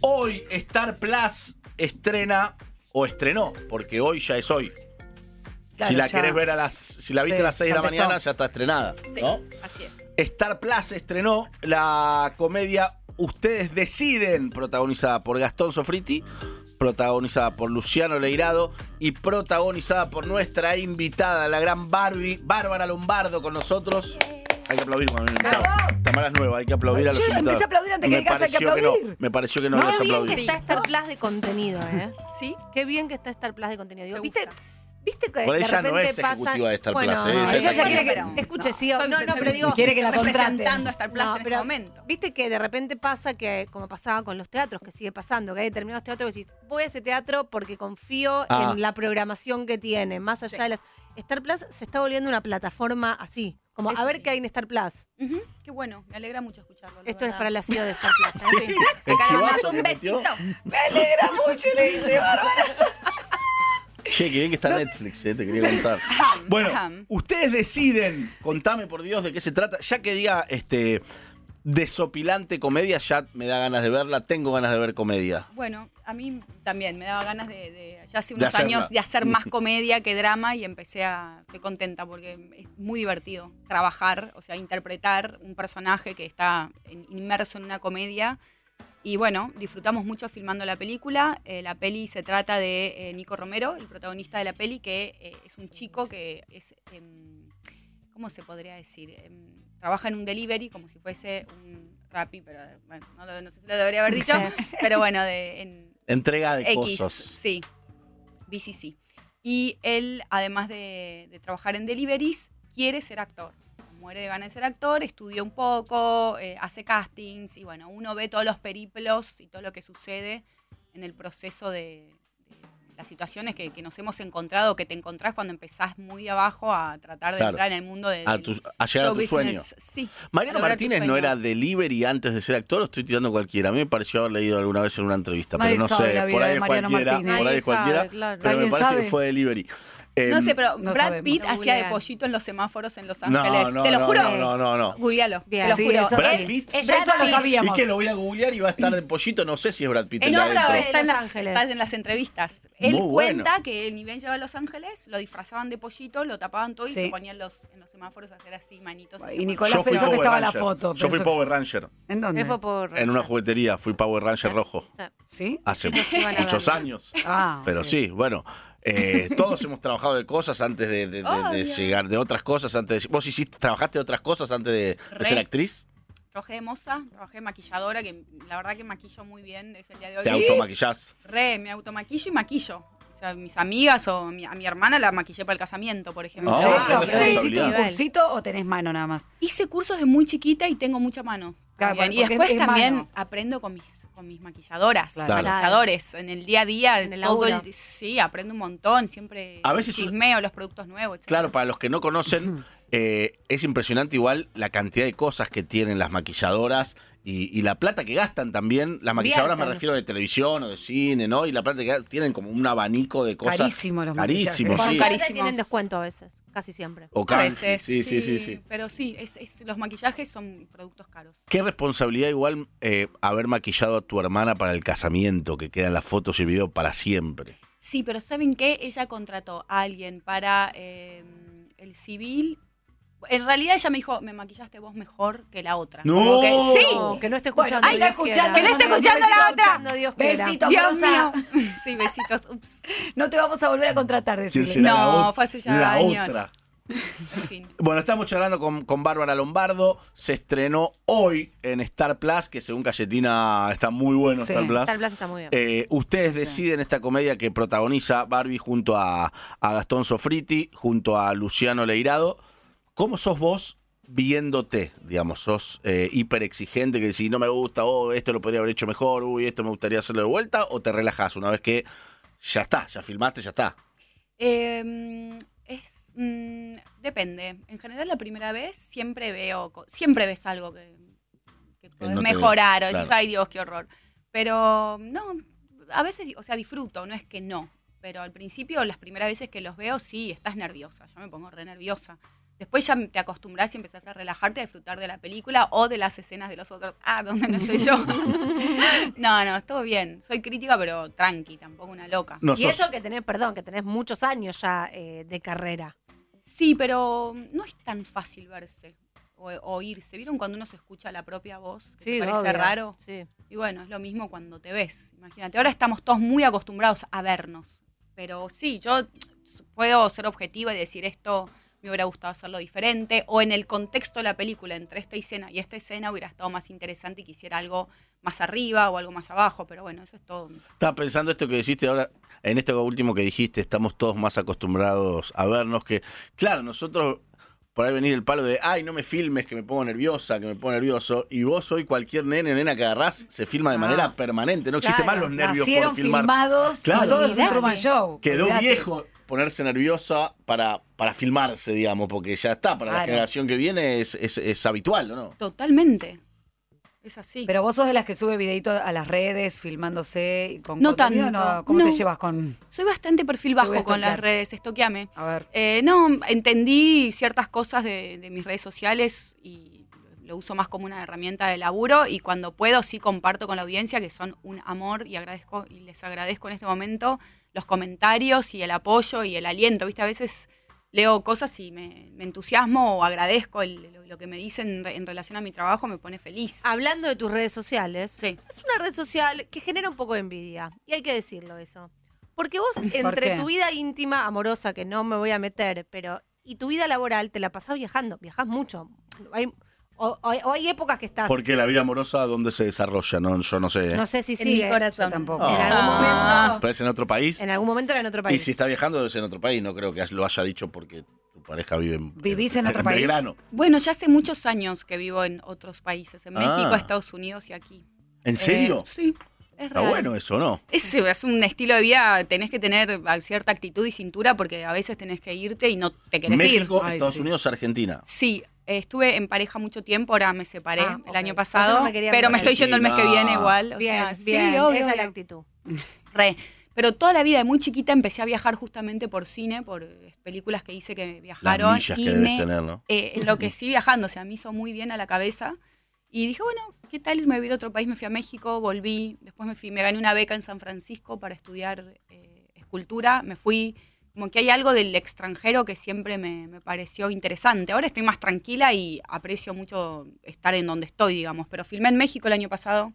Hoy Star Plus estrena, o estrenó, porque hoy ya es hoy. Claro, si la ya- querés ver a las. Si la viste Sí, a las 6 de la empezó. mañana, ya está estrenada. Sí, ¿no? así es. Star Plus estrenó la comedia Ustedes deciden, protagonizada por Gastón Sofriti, protagonizada por Luciano Leirado y protagonizada por nuestra invitada, la gran Barbie, Bárbara Lombardo con nosotros. Hay que aplaudir cuando viene invitado. Tamara es nueva, hay que aplaudir a los Yo invitados. empecé a aplaudir antes que Me digas hay que pareció no, aplaudir. me pareció que no, No, habías Qué bien aplaudido. que está Star Plus de contenido, ¿eh? ¿Sí? Qué bien que está Star Plus de contenido. Digo, ¿Te ¿viste, gusta? ¿Viste que Por de no repente es pasa... ejecutiva de Star bueno, Plus, ¿eh? ella Ella quiere que... pero- Escuche, no, sí, no, no, pero digo... Quiere que la contraten. a Star Plus No, en este pero momento. Viste que de repente pasa que, como pasaba con los teatros, que sigue pasando, que hay determinados teatros que decís, voy a ese teatro porque confío Ah. en la programación que tiene, más allá Sí. de las... Star Plus se está volviendo una plataforma así, como Eso a ver sí. qué hay en Star Plus. Qué bueno, me alegra mucho escucharlo. Esto es para la CEO de Star Plus. ¿eh? Sí. Que un besito. Me alegra mucho, le dice Bárbara. Che, qué bien que está Netflix, eh, te quería contar. Bueno, ustedes deciden, contame por Dios de qué se trata. Ya que diga este desopilante comedia, ya me da ganas de verla, tengo ganas de ver comedia. Bueno, a mí también me daba ganas de, de- ya hace unos hacerla. años de hacer más comedia que drama y empecé a, estoy contenta porque es muy divertido trabajar, o sea, interpretar un personaje que está en- inmerso en una comedia. Y bueno, disfrutamos mucho filmando la película. Eh, la peli se trata de eh, Nico Romero, el protagonista de la peli, que eh, es un chico que es, em, ¿cómo se podría decir? Em, trabaja en un delivery como si fuese un Rappi, pero bueno, no, lo- no sé si lo debería haber dicho, pero bueno, de, en, Entrega de X, cosas. sí, BCC. Y él, además de, de trabajar en deliveries, quiere ser actor. Muere de ganas de ser actor, estudia un poco, eh, hace castings y bueno, uno ve todos los periplos y todo lo que sucede en el proceso de, de las situaciones que, que nos hemos encontrado, que te encontrás cuando empezás muy de abajo a tratar de Claro. entrar en el mundo de, A, del tu- a llegar a show tu sueño. business. Sí. Mariano Martínez no sueño. era delivery antes de ser actor, o estoy tirando cualquiera. A mí me pareció haber leído alguna vez en una entrevista, Nadie pero no sé, por ahí es cualquiera, Martínez. por ahí es cualquiera, pero me ¿Alguien parece sabe? que fue delivery. No Em, sé, pero no Brad sabemos. Pitt hacía de googlean. pollito en los semáforos en Los Ángeles. no, te lo no, juro. no, no, no, no. Googlealo. Bien. Te lo Sí, juro. eso Brad sí. Pitt. Eso lo Pitt. Sabíamos. que lo voy a googlear y va a estar de pollito, no sé si es Brad Pitt. Él el de no, adentro. está en, Los las, Ángeles. está en las entrevistas. Él Muy cuenta que ni bien llegaba a Los Ángeles, lo disfrazaban de pollito, lo tapaban todo y Sí. se ponían los, en los semáforos a hacer así manitos. Y Nicolás Yo fui pensó que Power estaba la Ranger. foto. Yo fui pensó- Power Ranger. ¿En dónde? Él fue por... En una juguetería, fui Power Ranger rojo. ¿Sí? Hace iban a muchos verlo. años. Ah, Pero ok. sí, bueno. Eh, todos hemos trabajado de cosas antes de, de- de- de Obvio. llegar, de otras cosas antes de... ¿Vos hiciste, trabajaste de otras cosas antes de, ser actriz? Trabajé de moza, trabajé de maquilladora, que la verdad que maquillo muy bien, es el día de hoy. ¿Te Sí. automaquillás? Re, me automaquillo y maquillo. O sea, mis amigas o mi- a mi hermana la maquillé para el casamiento, por ejemplo. Ah, ¿En serio? qué ¿Pero responsabilidad. hiciste un cursito o tenés mano nada más? Hice cursos de muy chiquita y tengo mucha mano. Claro, y después es también mano. aprendo con mis, con mis maquilladoras, Claro. maquilladores. En el día a día, En el todo el- sí, aprendo un montón. Siempre A veces- chismeo los productos nuevos. Claro, para los que no conocen, eh, es impresionante igual la cantidad de cosas que tienen las maquilladoras y, y la plata que gastan también. Las maquilladoras me refiero de televisión o de cine, ¿no? Y la plata que gastan, tienen como un abanico de cosas. Carísimo los Carísimo, maquillajes. sí. Carísimos. tienen descuento a veces, casi siempre. O A veces, sí, sí, sí, sí. Pero sí, es, es- los maquillajes son productos caros. Qué responsabilidad igual eh, haber maquillado a tu hermana para el casamiento, que quedan las fotos y el video para siempre. Sí, pero ¿saben qué? Ella contrató a alguien para eh, el civil. En realidad ella me dijo, me maquillaste vos mejor que la otra. No. Como que, sí. No, que no esté Bueno, escuchando. ahí está Dios escuchando, que no esté escuchando la otra. escuchando, Dios quiera. Besitos, Dios Rosa. mío. Sí, besitos. Ups. No te vamos a volver a contratar, ¿Quién decirle. No, fue hace ya la años. otra. En fin. Bueno, estamos charlando con, con Bárbara Lombardo. Se estrenó hoy en Star Plus, que según Cayetina está muy bueno Sí, Star Plus. Star Plus está muy bien. Eh, ustedes deciden esta comedia que protagoniza Barbie junto a, a Gastón Sofriti, junto a Luciano Leirado. ¿Cómo sos vos viéndote? Digamos, sos eh, hiper exigente, que si no me gusta, oh, esto lo podría haber hecho mejor, uy, esto me gustaría hacerlo de vuelta, o te relajas una vez que ya está, ya filmaste, ya está. Eh, es mm, depende. En general la primera vez siempre veo, siempre ves algo que, que podés no mejorar o decís, claro. ay Dios, qué horror. Pero no, a veces, o sea, disfruto, no es que no. Pero al principio, las primeras veces que los veo, sí, estás nerviosa. Yo me pongo re nerviosa. Después ya te acostumbras y empezás a relajarte, a disfrutar de la película o de las escenas de los otros. Ah, ¿dónde no estoy yo? no, no, todo bien. Soy crítica, pero tranqui, tampoco una loca. No y sos- eso que tenés, perdón, que tenés muchos años ya eh, de carrera. Sí, pero no es tan fácil verse o, o irse. ¿Vieron cuando uno se escucha la propia voz? que te parece obvio. raro. Sí. Y bueno, es lo mismo cuando te ves. Imagínate, ahora estamos todos muy acostumbrados a vernos. Pero sí, yo puedo ser objetiva y decir esto me hubiera gustado hacerlo diferente. O en el contexto de la película, entre esta escena y esta escena, hubiera estado más interesante y quisiera algo más arriba o algo más abajo. Pero bueno, eso es todo. Estaba pensando esto que dijiste ahora, en esto último que dijiste, estamos todos más acostumbrados a vernos que, claro, nosotros por ahí venís del palo de, ay, no me filmes, que me pongo nerviosa, que me pongo nervioso, y vos hoy cualquier nene o nena que agarrás se filma de Ah. manera permanente, no existe Claro, más los nervios por filmarse. filmados, Claro. todo es un Show. Quedó viejo ponerse nerviosa para, para filmarse, digamos, porque ya está, para la generación que viene es, es, es habitual, ¿o ¿no? Totalmente. Es así. Pero vos sos de las que sube videito a las redes filmándose y con No contenido, tanto, ¿no? ¿Cómo te llevas con...? Soy bastante perfil bajo con las redes, estoqueame. A ver. Eh, no, entendí ciertas cosas de, de mis redes sociales y lo uso más como una herramienta de laburo y cuando puedo sí comparto con la audiencia que son un amor y agradezco y les agradezco en este momento los comentarios y el apoyo y el aliento, ¿viste? A veces leo cosas y me, me entusiasmo o agradezco el- lo, lo que me dicen en, re- en relación a mi trabajo, me pone feliz. Hablando de tus redes sociales, Sí. es una red social que genera un poco de envidia. Y hay que decirlo eso. Porque vos, entre qué? tu vida íntima, amorosa, que no me voy a meter, pero y tu vida laboral, te la pasás viajando. Viajás mucho. Hay, o, o- o hay épocas que estás. Porque la vida amorosa, ¿dónde se desarrolla? No, yo no sé. ¿eh? No sé si En sigue. mi corazón. Yo tampoco. Ah. En algún momento. ¿Pero es en otro país? En algún momento era en otro país. Y si está viajando, ser en otro país. No creo que lo haya dicho porque tu pareja vive en. ¿Vivís en otro país? Belgrano. Bueno, ya hace muchos años que vivo en otros países, en Ah. México, Estados Unidos y aquí. ¿En Eh, serio? sí, es Está real. bueno eso, ¿no? Es, es un estilo de vida, tenés que tener cierta actitud y cintura porque a veces tenés que irte y no te querés ir. México, Ay, Estados sí. Unidos, Argentina. Sí, eh, estuve en pareja mucho tiempo, ahora me separé Ah, el año pasado, no me pero me estoy yendo el mes que viene igual. o Bien, sea, sí, bien. obvio, Esa es la actitud. Re. Pero toda la vida, de muy chiquita, empecé a viajar justamente por cine, por eh, películas que hice que Las viajaron. millas y que debes me tener, ¿no? eh, enloquecí viajando, o sea, me hizo muy bien a la cabeza. Y dije, bueno, ¿qué tal irme a vivir a otro país? Me fui a México, volví, después me fui, me gané una beca en San Francisco para estudiar eh, escultura, me fui, como que hay algo del extranjero que siempre me, me pareció interesante. Ahora estoy más tranquila y aprecio mucho estar en donde estoy, digamos, pero filmé en México el año pasado,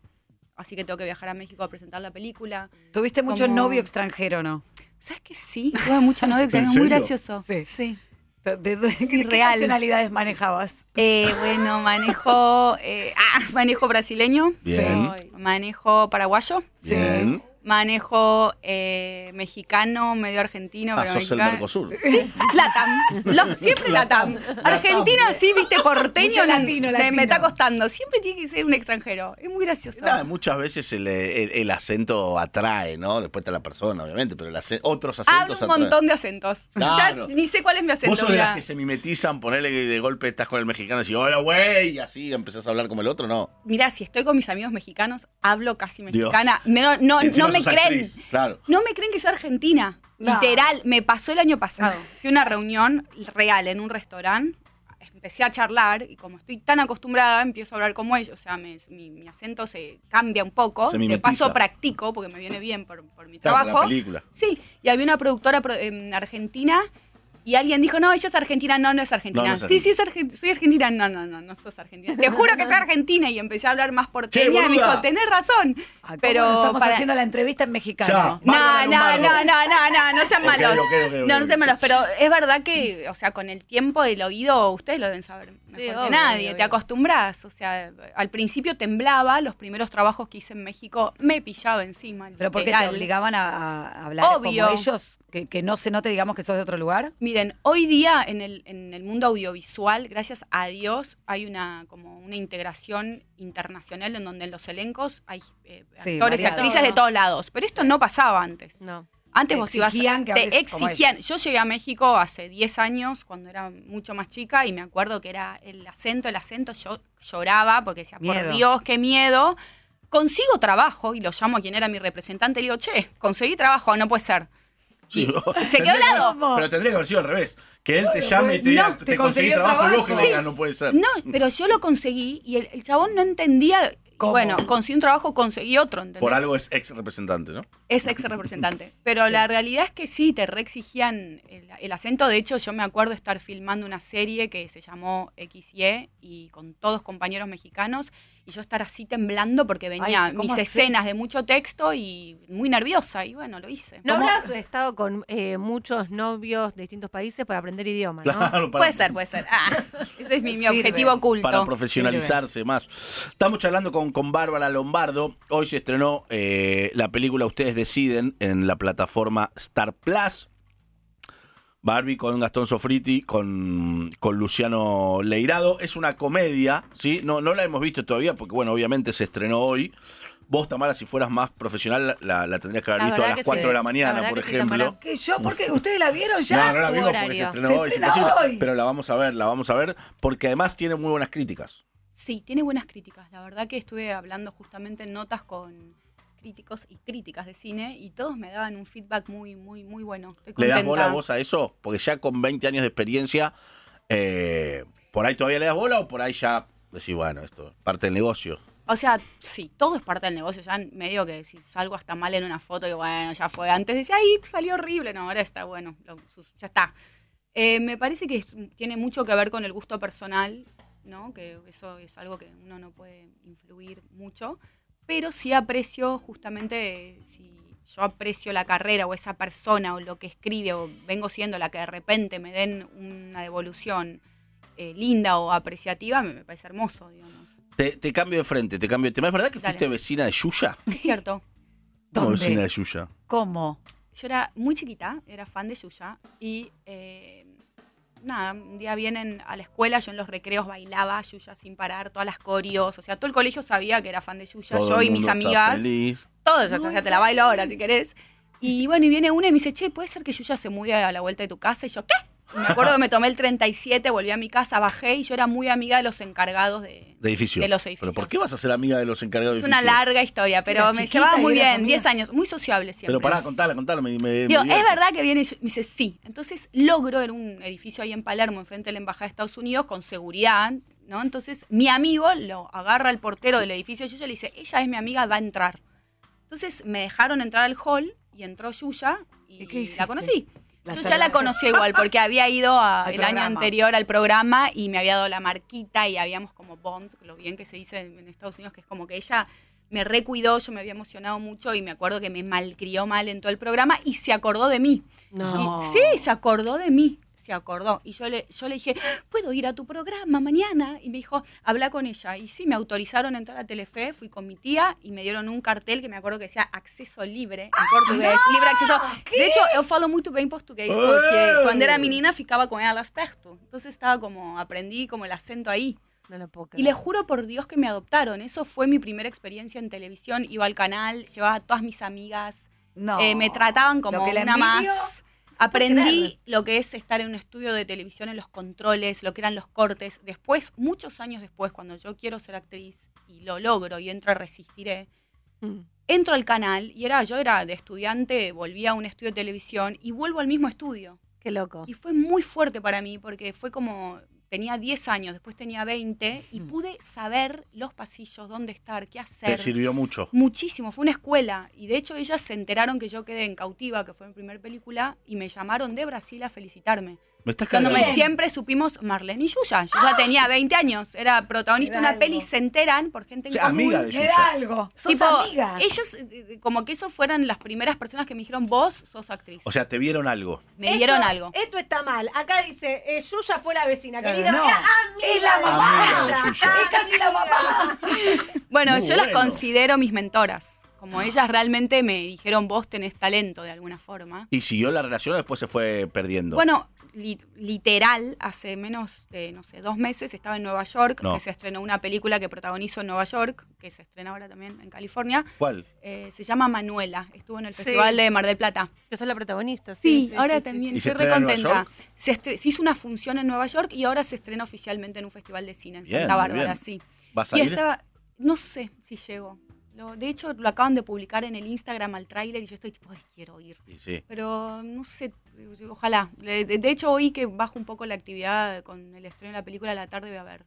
así que tengo que viajar a México a presentar la película. ¿Tuviste mucho novio extranjero no? ¿Sabes que sí? Tuve mucho novio, que ¿En es muy gracioso. Sí. sí. ¿De, de- de- Sí, qué real. nacionalidades manejabas? Eh, bueno, manejo, eh, ah, manejo brasileño, Bien. manejo paraguayo, Bien. Manejo eh, mexicano, medio argentino, Ah, pero sos el. Mercosur. Latam, Los- siempre Latam. Argentina sí, viste, porteño, Mucho la- latino, me- latino. me está costando. Siempre tiene que ser un extranjero. Es muy gracioso. Nada, muchas veces el, el- el acento atrae, ¿no? Después está la persona, obviamente, pero el otros Hablo acentos un atraen. montón de acentos. Claro. Ya ni sé cuál es mi acento. Vos sos de las que se mimetizan, ponele que de golpe estás con el mexicano y decís, hola, güey, y así empezás a hablar como el otro, no. Mirá, si estoy con mis amigos mexicanos, hablo casi Dios. mexicana. Me- no no, no me creen. actriz, claro. No me creen que soy argentina. No. Literal, me pasó el año pasado. Fui a una reunión real en un restaurante. Empecé a charlar y como estoy tan acostumbrada, empiezo a hablar como ellos. O sea, me- mi, mi acento se cambia un poco. Se de paso practico porque me viene bien por, por mi Claro, trabajo. la película. Sí, y había una productora pro- en Argentina y alguien dijo, no, ella es argentina, no, no es argentina. No, no es sí, sí, es soy argentina. No, no, no, no sos argentina. Te juro que soy argentina. Y empecé a hablar más porteña y me dijo, tenés razón. Ah, ¿cómo pero no estamos para- haciendo la entrevista en mexicano. Ya. no, no, no, no, no, no, no sean malos. no, no sean malos. Pero es verdad que, o sea, con el tiempo del oído, ustedes lo deben saber mejor Sí, que obvio, nadie. obvio, Te acostumbras. O sea, al principio temblaba. Los primeros trabajos que hice en México me pillaba encima. ¿Pero por qué te obligaban a, a hablar Obvio. como ellos? Que, que no se note, digamos, que sos de otro lugar. Miren, hoy día en el, en el mundo audiovisual, gracias a Dios, hay una como una integración internacional en donde en los elencos hay eh, Sí, actores y actrices de todos lados. Pero esto no pasaba antes. No. Antes Te vos ibas exigían que te exigían. Yo llegué a México hace 10 años, cuando era mucho más chica, y me acuerdo que era el acento, el acento, yo lloraba porque decía, Miedo. por Dios, qué miedo. Consigo trabajo, y lo llamo a quien era mi representante, le digo, che, conseguí trabajo, no puede ser. Sí, Se quedó helado. Pero tendría que haber sido al revés. Que él te llame y te No, diga, te te conseguí trabajo y vos que trabajo. no puede ser. No, pero yo lo conseguí y el, el chabón no entendía. ¿Cómo? Bueno, conseguí un trabajo, conseguí otro, ¿entendés? Por algo es ex representante, ¿no? Es ex representante. Pero la realidad es que sí, te reexigían el, el acento. De hecho, yo me acuerdo estar filmando una serie que se llamó XY y con todos compañeros mexicanos y yo estar así temblando porque venía Ay, ¿cómo mis escenas de mucho texto y muy nerviosa. Y bueno, lo hice. ¿No ¿Cómo? habrás estado con eh, muchos novios de distintos países para aprender idiomas, no? Claro, para- Puede ser, puede ser. Ah, ese es mi, mi objetivo oculto. Para profesionalizarse más. Estamos charlando con, con Bárbara Lombardo. Hoy se estrenó eh, la película Ustedes Deciden en la plataforma Star Plus. Barbie con Gastón Sofriti, con, con Luciano Leirado. Es una comedia, ¿sí? No, no la hemos visto todavía porque, bueno, obviamente se estrenó hoy. Vos, Tamara, si fueras más profesional, la, la tendrías que haber La visto a las que 4 sí. de la La mañana, verdad por que ejemplo. Tamara. ¿Que yo? porque ¿Ustedes la vieron ya? No, no la vimos porque se estrenó Se hoy, estrena hoy. Pero la vamos a ver, la vamos a ver, porque además tiene muy buenas críticas. Sí, tiene buenas críticas. La verdad que estuve hablando justamente en notas con críticos y críticas de cine y todos me daban un feedback muy, muy, muy bueno. ¿Le das bola a vos a eso? Porque ya con 20 años de experiencia, eh, ¿por ahí todavía le das bola o por ahí ya decís, bueno, esto es parte del negocio? O sea, sí, todo es parte del negocio. Ya medio que si salgo hasta mal en una foto, y bueno, ya fue. Antes decía, ay, salió horrible. No, ahora está bueno, lo- ya está. Eh, me parece que tiene mucho que ver con el gusto personal, ¿no? Que eso es algo que uno no puede influir mucho. Pero sí aprecio justamente, eh, si yo aprecio la carrera o esa persona o lo que escribe o vengo siendo la que de repente me den una devolución eh, linda o apreciativa, me, me parece hermoso, digamos. Te, te cambio de frente, te cambio de tema. ¿Es verdad que Dale. fuiste vecina de Yuya? Es cierto. ¿Cómo ¿Dónde? vecina de Yuya? ¿Cómo? Yo era muy chiquita, era fan de Yuya y eh, nada, un día vienen a la escuela, yo en los recreos bailaba Yuya sin parar, todas las corios, o sea, todo el colegio sabía que era fan de Yuya, Todo yo el y mis está amigas, feliz. todos, o sea, te la bailo ahora si querés. Y bueno, y viene una y me dice, che, ¿puede ser que Yuya se mude a la vuelta de tu casa? Y yo, ¿qué? Me acuerdo que me tomé el 37, volví a mi casa, bajé y yo era muy amiga de los encargados de, De edificio. de los ¿Pero edificios. por qué vas a ser amiga de los encargados Es de una larga historia, pero Era me llevaba muy bien, amiga. 10 años, muy sociable siempre. Pero pará, contala, contala. Me, me- me Digo, es verdad que viene y me dice sí. Entonces logro en un edificio ahí en Palermo, enfrente de la Embajada de Estados Unidos, con seguridad, ¿no? Entonces mi amigo lo agarra al portero del edificio de Yuya y le dice, ella es mi amiga, va a entrar. Entonces me dejaron entrar al hall y entró Yuya y la conocí. La Yo ya la conocía igual porque había ido a- el año anterior al programa y me había dado la marquita y habíamos como bond, lo bien que se dice en en Estados Unidos, que es como que ella me recuidó, yo me había emocionado mucho y me acuerdo que me malcrió mal en todo el programa y se acordó de mí. No. Y- sí, se acordó de mí, se acordó. Y yo le, yo le dije, ¿puedo ir a tu programa mañana? Y me dijo, habla con ella. Y sí, me autorizaron a entrar a Telefe, fui con mi tía y me dieron un cartel que me acuerdo que decía acceso libre en portugués. Libre acceso. De hecho, yo falo muito bem portugués porque cuando era menina ficaba con ela perto. Entonces estaba como, aprendí como el acento ahí. No lo puedo Y le juro por Dios que me adoptaron. Eso fue mi primera experiencia en televisión. Iba al canal, llevaba a todas mis amigas. No. Eh, me trataban como una más. Aprendí lo que es estar en un estudio de televisión, en los controles, lo que eran los cortes. Después, muchos años después, cuando yo quiero ser actriz y lo logro y entro a Resistiré, Mm. entro al canal y era yo era de estudiante, volví a un estudio de televisión y vuelvo al mismo estudio. Qué loco. Y fue muy fuerte para mí porque fue como, tenía 10 años, después tenía 20 y pude saber los pasillos, dónde estar, qué Te hacer. sirvió mucho. Muchísimo, fue una escuela. Y de hecho ellas se enteraron que yo quedé en cautiva, que fue mi primera película, y me llamaron de Brasil a felicitarme. Me estás cargando. siempre supimos Marlene y Yuya. Yo ya tenía 20 años, era protagonista de una peli, algo. se enteran por gente en Sí, común. amiga de Me Yuya. da algo. Sos Tipo, amiga. ellos, eh, eh, como que esos fueran las primeras personas que me dijeron, vos sos actriz. O sea, te vieron algo. me Esto- dieron algo. Esto está mal. Acá dice, eh, Yuya fue la vecina. Claro, Querida, no. era amiga Es la mamá. Amiga de Yuya. Yuya. Es casi la mamá. Bueno, Muy yo las bueno. considero mis mentoras. Como ellas realmente me dijeron, vos tenés talento de alguna forma. Y siguió la relación o después se fue perdiendo. Bueno, li- literal, hace menos de, no sé, dos meses estaba en Nueva York, No. que se estrenó una película que protagonizo en Nueva York, que se estrena ahora también en California. ¿Cuál? Eh, se llama Manuela, estuvo en el Sí. Festival de Mar del Plata. Yo soy la protagonista. Sí, Sí, ahora sí, también ¿Y se estoy re estrena en Nueva contenta. Se, se hizo una función en Nueva York y ahora se estrena oficialmente en un festival de cine en Bien, Santa Bárbara, sí. ¿Vas a Y ir? estaba, no sé si llego. Lo- de hecho, lo acaban de publicar en el Instagram al tráiler y yo estoy tipo, ay, quiero ir. Y sí. Pero no sé, ojalá. De, de hecho, hoy que bajo un poco la actividad con el estreno de la película a la tarde voy a ver.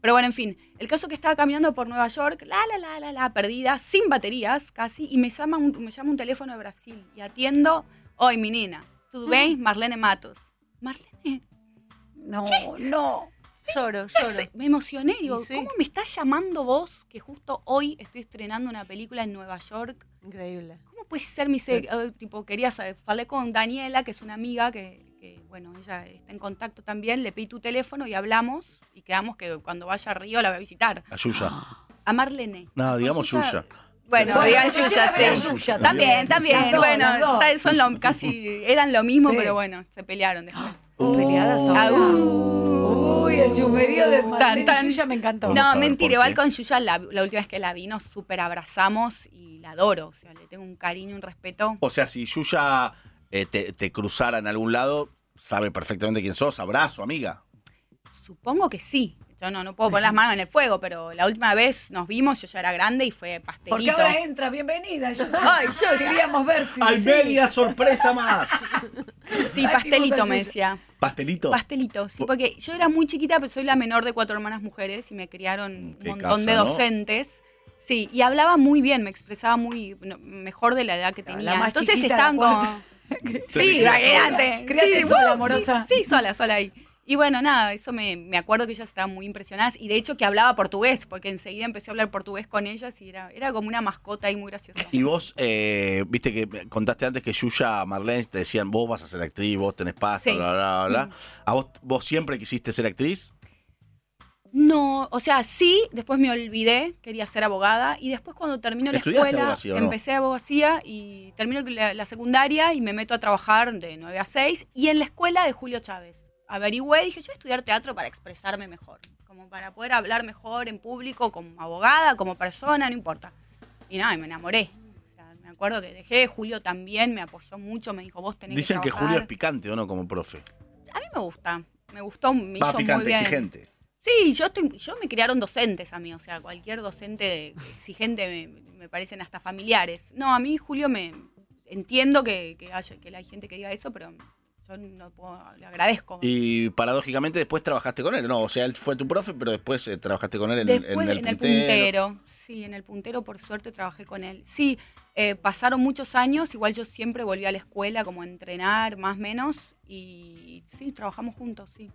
Pero bueno, en fin, el caso que estaba caminando por Nueva York, la, la, la, la, la, perdida, sin baterías casi, y me llama un, me llama un teléfono de Brasil y atiendo, hoy menina, ¿tudo bem? Marlene Matos. Marlene, No, no. Lloro, ¿qué lloro. me emocioné, digo, Y sí. ¿cómo me estás llamando vos que justo hoy estoy estrenando una película en Nueva York? Increíble. ¿Cómo puede ser? Me dice, eh, tipo, quería saber, falé con Daniela, que es una amiga que, que, bueno, ella está en contacto también, le pedí tu teléfono y hablamos y quedamos que cuando vaya a Río la voy a visitar. A Yuya. A Marlene. No, digamos Yuya. Bueno, Bueno, digan Yuya, sí. Yuya También, también. dos, bueno, las dos. tal- son lo, casi, eran lo mismo, Sí. pero bueno, se pelearon después. Peleadas son. Ah, uh. Uy, el chumerío de Marlene tan. Yuya me encantó. No, mentira, igual con Yuya la, la última vez que la vi nos súper abrazamos y la adoro. O sea, le tengo un cariño, un respeto. O sea, si Yuya eh, te, te cruzara en algún lado, sabe perfectamente quién sos. Abrazo, amiga. Supongo que sí. Yo no, no puedo poner las manos en el fuego, pero la última vez nos vimos, yo ya era grande y fue Porque pastelito. ahora entra, bienvenida. Yo, Ay, yo- queríamos ver si. ¡Hay sí. media sorpresa más! Sí, pastelito me decía. ¿Pastelito? Pastelito, sí, porque yo era muy chiquita, pero soy la menor de cuatro hermanas mujeres y me criaron un Qué montón casa, de ¿no? docentes. Sí, y hablaba muy bien, me expresaba muy no, mejor de la edad que tenía. la más Entonces estaban como. Sí. Criate Sí, sola, amorosa. Sí, sí, sola, sola ahí. Y bueno, nada, eso me, me acuerdo que ellas estaban muy impresionadas y de hecho que hablaba portugués, porque enseguida empecé a hablar portugués con ellas y era, era como una mascota ahí muy graciosa. Y vos, eh, viste que contaste antes que Yuya, Marlene, te decían, vos vas a ser actriz, vos tenés pasta, Sí. bla, bla, bla. Mm. ¿A vos, vos siempre quisiste ser actriz? No, o sea, sí, después me olvidé, quería ser abogada y después cuando termino la ¿Estudiaste escuela, abogacía no? empecé abogacía y termino la, la secundaria y me meto a trabajar de 9 a 6 y en la escuela de Julio Chávez. Averigüé, dije, yo voy a estudiar teatro para expresarme mejor, como para poder hablar mejor en público como abogada, como persona, no importa. Y nada, y me enamoré. O sea, me acuerdo que dejé, Julio también me apoyó mucho, me dijo, vos tenés Dicen que. Julio es picante, ¿o no? Como profe. A mí me gusta, me gustó, me Va, hizo muy picante, bien. exigente. Sí, yo estoy, yo me criaron docentes a mí, o sea, cualquier docente exigente me, me parecen hasta familiares. No, a mí Julio me entiendo que, que hay gente que diga eso, pero yo no puedo, le agradezco. Y paradójicamente después trabajaste con él, ¿no? O sea, él fue tu profe, pero después eh, trabajaste con él en, Después en el puntero. Sí, en el puntero por suerte trabajé con él. Sí, eh, pasaron muchos años, igual yo siempre volví a la escuela como a entrenar, más o menos, y sí, trabajamos juntos, sí.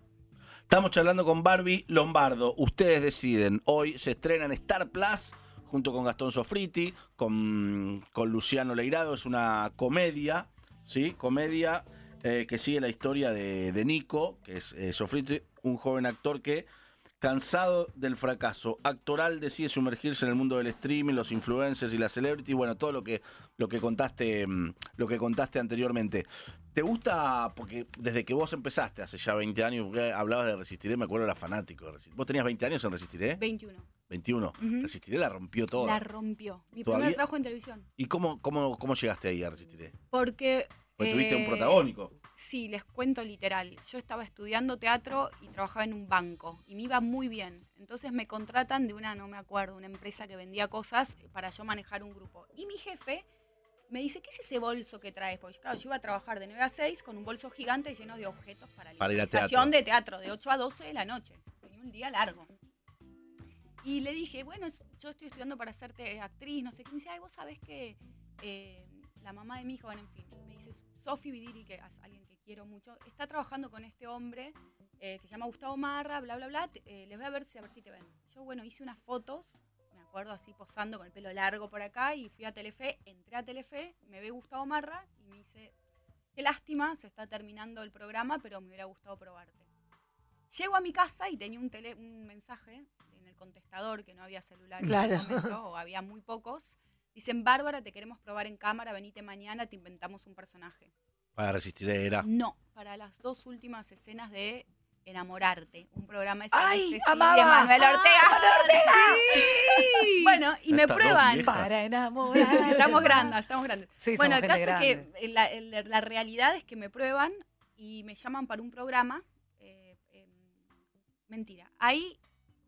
Estamos charlando con Barbie Lombardo. Ustedes deciden. Hoy se estrena en Star Plus junto con Gastón Sofriti, con, con Luciano Leirado. Es una comedia, ¿sí? Comedia eh, que sigue la historia de, de Nico, que es eh, Sofriti, un joven actor que, cansado del fracaso actoral, decide sumergirse en el mundo del streaming, los influencers y la celebrity. Bueno, todo lo que, lo que contaste, mm, lo que contaste anteriormente. ¿Te gusta? Porque desde que vos empezaste, hace ya 20 años, hablabas de Resistiré, me acuerdo era fanático de Resistiré. ¿Vos tenías 20 años en Resistiré? 21. 21. Ujú. Resistiré la rompió todo. La rompió. Mi ¿Todavía? primer trabajo en televisión. ¿Y cómo, cómo, cómo llegaste ahí a Resistiré? Porque. Porque tuviste un eh, protagónico. Sí, les cuento literal. Yo estaba estudiando teatro y trabajaba en un banco y me iba muy bien. Entonces me contratan de una, no me acuerdo, una empresa que vendía cosas para yo manejar un grupo. Y mi jefe me dice, ¿qué es ese bolso que traes? Porque claro, yo iba a trabajar de 9 a 6 con un bolso gigante lleno de objetos para la Para teatro. de teatro, de 8 a 12 de la noche. Tenía un día largo. Y le dije, bueno, yo estoy estudiando para hacerte actriz, no sé qué. Me dice, ay, vos sabés que eh, la mamá de mi hijo, bueno, en fin, Sofi Vidiri, que es alguien que quiero mucho, está trabajando con este hombre eh, que se llama Gustavo Marra, bla, bla, bla. eh, les voy a ver si, a ver si te ven. Yo, bueno, hice unas fotos, me acuerdo así posando con el pelo largo por acá y fui a Telefe, entré a Telefe, me ve Gustavo Marra y me dice, qué lástima, se está terminando el programa, pero me hubiera gustado probarte. Llego a mi casa y tenía un, tele- un mensaje en el contestador, que no había celular Claro. en ese momento, o había muy pocos. Dicen, Bárbara, te queremos probar en cámara, venite mañana, te inventamos un personaje. Para Resistiré era. No, para las dos últimas escenas de Enamorarte, un programa de ¡Ay, de Manuel ¡Ah, Ortega. Manuel Ortega! Sí. Bueno, y me prueban. Para enamorar. Estamos grandes, estamos grandes. Sí, bueno, el caso es que la realidad es que me prueban y me llaman para un programa. eh, em, mentira. Ahí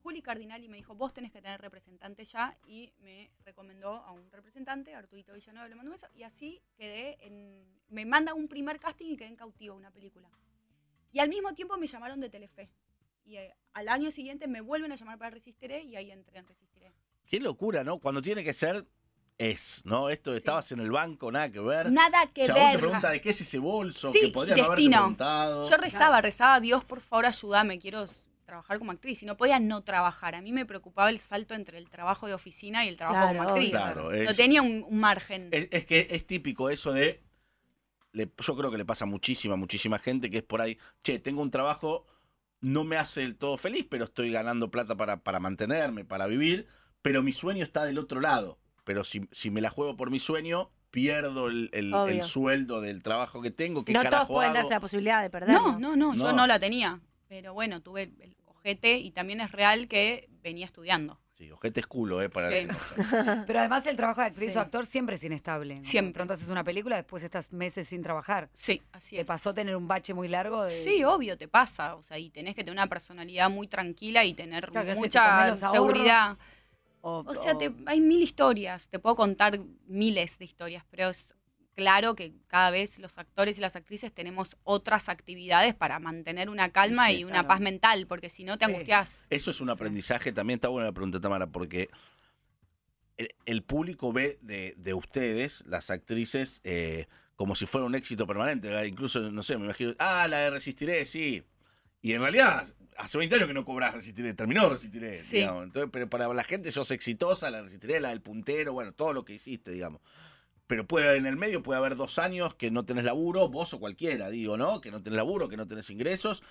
Juli Cardinali me dijo, vos tenés que tener representante ya, y me recomendó a un representante, Arturito Villanueva, le mandó un beso, y así quedé en... Me manda un primer casting y quedé en cautivo una película. Y al mismo tiempo me llamaron de Telefe. Y eh, al año siguiente me vuelven a llamar para Resistiré, y ahí entré en Resistiré. Qué locura, ¿no? Cuando tiene que ser, es, ¿no? Esto de estabas en el banco, nada que ver. Nada que Chabón te ver. pregunta de qué es ese bolso, Sí, que haberte destino. Yo rezaba, rezaba, Dios, por favor, ayúdame, quiero trabajar como actriz. Y no podía no trabajar. A mí me preocupaba el salto entre el trabajo de oficina y el trabajo Claro, como actriz. no tenía un, un margen. Es, es que es típico eso de. le- yo creo que le pasa a muchísima, muchísima gente que es por ahí. Che, tengo un trabajo, no me hace del todo feliz, pero estoy ganando plata para, para mantenerme, para vivir. Pero mi sueño está del otro lado. Pero si, si me la juego por mi sueño, pierdo el, el- sueldo del trabajo que tengo. ¿Qué No todos pueden hago? darse la posibilidad de perderlo. no, no, no, yo No. no la tenía. Pero bueno, tuve el ojete y también es real que venía estudiando. Sí, ojete es culo, ¿eh? Para Sí. Pero además el trabajo de actriz Sí. o actor siempre es inestable. ¿no? Siempre. Pronto haces una película, después estás meses sin trabajar. Sí, así ¿Te es. pasó tener un bache muy largo? De... Sí, obvio, te pasa. O sea, y tenés que tener una personalidad muy tranquila y tener Claro, te mucha seguridad. O, O sea, te- hay mil historias, te puedo contar miles de historias, pero es claro que cada vez los actores y las actrices tenemos otras actividades para mantener una calma Sí, y una claro. paz mental, porque si no te Sí. angustias. Eso es un aprendizaje, también está buena la pregunta, Tamara, porque el, el público ve de, de ustedes, las actrices, eh, como si fuera un éxito permanente. ¿verdad? Incluso, no sé, me imagino, ah, la de Resistiré, sí. Y en realidad, hace 20 años que no cobras Resistiré, terminó Resistiré. Sí. digamos. Entonces, pero para la gente sos exitosa, la Resistiré, la del puntero, bueno, todo lo que hiciste, digamos. Pero puede, en el medio puede haber dos años que no tenés laburo, vos o cualquiera, digo, ¿no? Que no tenés laburo, que no tenés ingresos.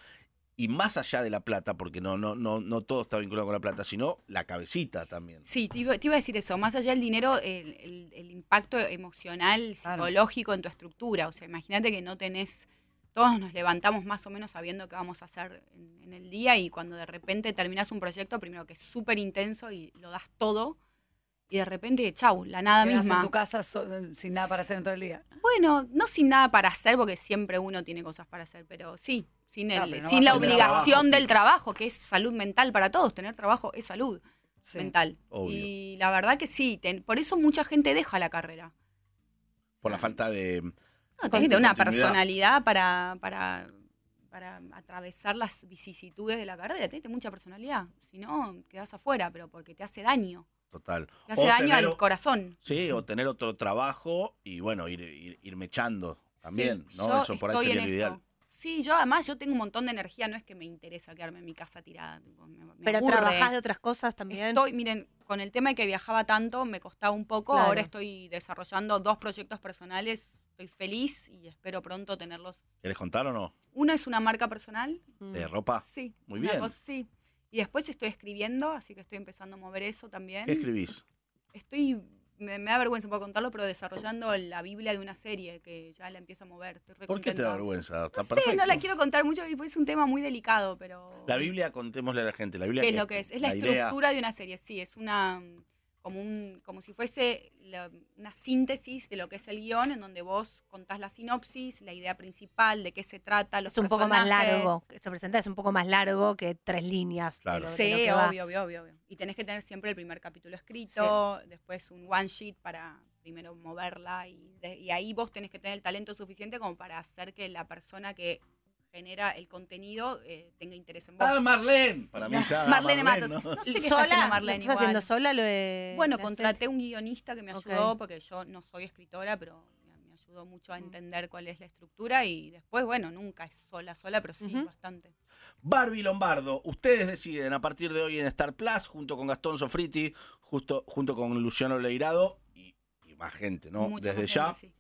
Y más allá de la plata, porque no, no, no, no todo está vinculado con la plata, sino la cabecita también. Sí, te iba, te iba a decir eso. Más allá del dinero, el, el- el impacto emocional, Claro. psicológico en tu estructura. O sea, imagínate que no tenés. Todos nos levantamos más o menos sabiendo qué vamos a hacer en, en el día y cuando de repente terminás un proyecto, primero que es súper intenso y lo das todo, y de repente, chau, la nada quedás misma. en tu casa so- sin nada para hacer en todo el día. Bueno, no sin nada para hacer, porque siempre uno tiene cosas para hacer, pero sí, sin, No, el, pero no sin la obligación trabajo del trabajo, que es salud mental para todos. Tener trabajo es salud Sí. mental. Obvio. Y la verdad que sí, ten- por eso mucha gente deja la carrera. Por la falta de. No, tenés que tener una personalidad para, para, para atravesar las vicisitudes de la carrera. Tenés mucha personalidad. Si no, quedás afuera, pero porque te hace daño. Total. Hace O daño tener- al corazón. Sí, o tener otro trabajo y bueno, ir, ir, ir mechando también, Sí, ¿no? yo Eso por ahí sería lo ideal. Sí, yo además yo tengo un montón de energía, no es que me interesa quedarme en mi casa tirada. tipo, me- me Pero aburre. trabajás de otras cosas también. Estoy, miren, con el tema de que viajaba tanto, me costaba un poco. Claro. Ahora estoy desarrollando dos proyectos personales. Estoy feliz y espero pronto tenerlos. ¿Querés contar o no? Uno es una marca personal. De ropa. Sí. Muy una bien. cosa- sí. Y después estoy escribiendo, así que estoy empezando a mover eso también. ¿Qué escribís? Estoy, me, me da vergüenza poco contarlo, pero desarrollando la Biblia de una serie que ya la empiezo a mover. Estoy re ¿Por qué te da vergüenza? Está No sé, perfecto. no la quiero contar mucho porque es un tema muy delicado, pero... La Biblia, contémosle a la gente. La Biblia ¿Qué es lo que es? Es la, estructura de una serie, sí, es una como un como si fuese la- una síntesis de lo que es el guion, en donde vos contás la sinopsis, la idea principal, de qué se trata, los Es un poco más largo. Esto presenta es un poco más largo que tres líneas. Claro. lo- Sí, obvio, obvio, obvio, obvio. Y tenés que tener siempre el primer capítulo escrito, después un one sheet para primero moverla y, de- y ahí vos tenés que tener el talento suficiente como para hacer que la persona que genera el contenido eh, tenga interés en vos. Ah, Marlene. Para mí ya. Marlene Marlene, Matos. ¿no? No sé qué está haciendo ¿Lo Marlene ¿Estás haciendo sola lo de Bueno, contraté un guionista que me ayudó porque yo no soy escritora, pero me- ayudó mucho a entender cuál es la estructura y después, bueno, nunca es sola, sola, pero sí, bastante. Barbie Lombardo, ustedes deciden a partir de hoy en Star Plus, junto con Gastón Sofriti, justo, junto con Luciano Leirado y, y más gente, ¿no? Mucha Desde ya, sí.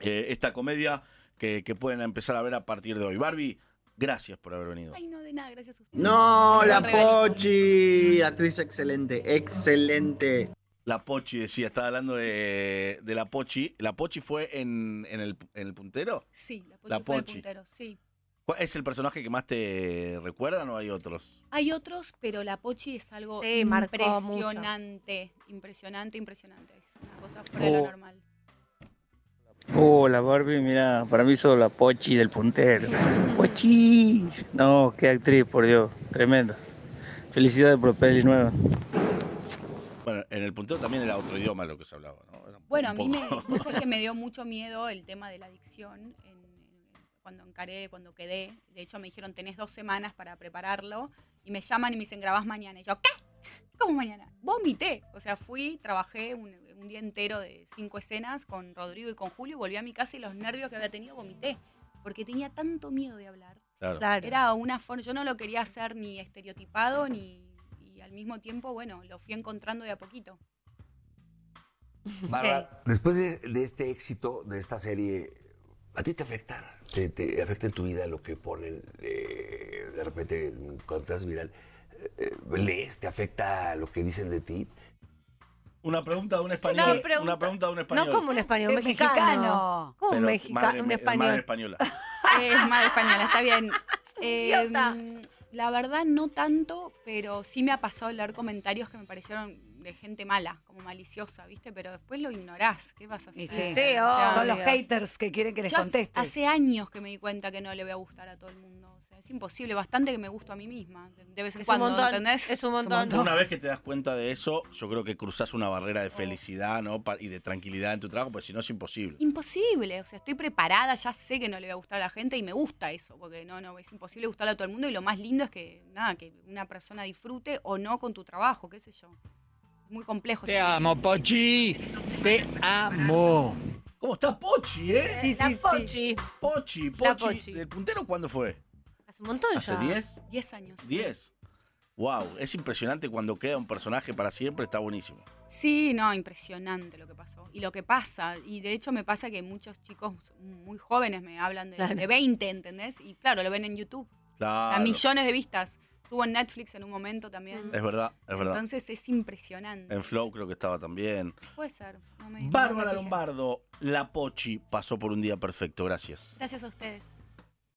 eh, esta comedia que, que pueden empezar a ver a partir de hoy. Barbie, gracias por haber venido. Ay, no, de nada, gracias a ustedes. No, la. Pochi, actriz excelente, excelente. La Pochi decía, estaba hablando de, de la Pochi. ¿La Pochi fue en, en el, en el puntero? Sí, la Pochi La fue el Pochi. puntero, sí. ¿Cuál ¿Es el personaje que más te recuerdan o hay otros? Hay otros, pero la Pochi es algo Sí, impresionante, impresionante, impresionante. Es una cosa fuera de lo Oh. normal. Oh, la Barbie, mira, para mí solo la Pochi del puntero. Pochi. No, qué actriz, por Dios, tremenda. Felicidades por peli nueva. Bueno, en el punteo también era otro idioma lo que se hablaba, ¿no? Era Bueno, a mí me, sabés que me dio mucho miedo el tema de la adicción en- en- cuando encaré, cuando quedé. De hecho, me dijeron, tenés dos semanas para prepararlo. Y me llaman y me dicen, grabás mañana. Y yo, ¿qué? ¿Cómo mañana? Vomité. O sea, fui, trabajé un, un día entero de cinco escenas con Rodrigo y con Julio. Volví a mi casa y los nervios que había tenido vomité. Porque tenía tanto miedo de hablar. Claro. Claro. Era una forma, yo no lo quería hacer ni estereotipado ni... Y al mismo tiempo, bueno, lo fui encontrando de a poquito. Bárbara, después de, de este éxito, de esta serie, ¿a ti te afecta? ¿Te, te afecta en tu vida lo que ponen eh, de repente cuando das viral? Eh, ¿Lees? ¿Te afecta lo que dicen de ti? Una pregunta de un español. No, pregunta- una pregunta de un español. No como un español, mexicano. mexicano. ¿Cómo un mexicano? madre- Un madre español. española. Eh, Es madre española, está bien. Eh, la verdad, no tanto, pero sí me ha pasado leer comentarios que me parecieron de gente mala, como maliciosa, ¿viste? Pero después lo ignorás. ¿Qué vas a hacer? Y sí. Sí, O sea. Son los haters que quieren que les contestes. Hace años que me di cuenta que no le voy a gustar a todo el mundo. O sea, es imposible, bastante que me gusto a mí misma. De vez en Es un cuando, montón. ¿entendés? Es un montón. Una vez que te das cuenta de eso, yo creo que cruzas una barrera de felicidad ¿no? Y de tranquilidad en tu trabajo, porque si no es imposible. Imposible, o sea, estoy preparada, ya sé que no le va a gustar a la gente y me gusta eso, porque no, no, es imposible gustarle a todo el mundo y lo más lindo es que, nada, que una persona disfrute o no con tu trabajo, qué sé yo. Muy complejo. Te amo, Pochi. Te amo. ¿Cómo está Pochi, eh? Sí, La sí, sí. Pochi. Pochi, Pochi. Pochi. ¿Del puntero cuándo fue? Hace un montón ¿Hace ya. 10? Diez años. 10. Wow, es impresionante cuando queda un personaje para siempre, está buenísimo. Sí, no, impresionante lo que pasó. Y lo que pasa, y de hecho me pasa que muchos chicos muy jóvenes me hablan de, Claro. de 20, ¿entendés? Y claro, lo ven en YouTube. Claro. A millones de vistas. Estuvo en Netflix en un momento también. Es verdad, es verdad. Entonces es impresionante. En Flow creo que estaba también. Puede ser. no me- no Bárbara fijé. Lombardo, la Pochi, pasó por un día perfecto. Gracias. Gracias a ustedes.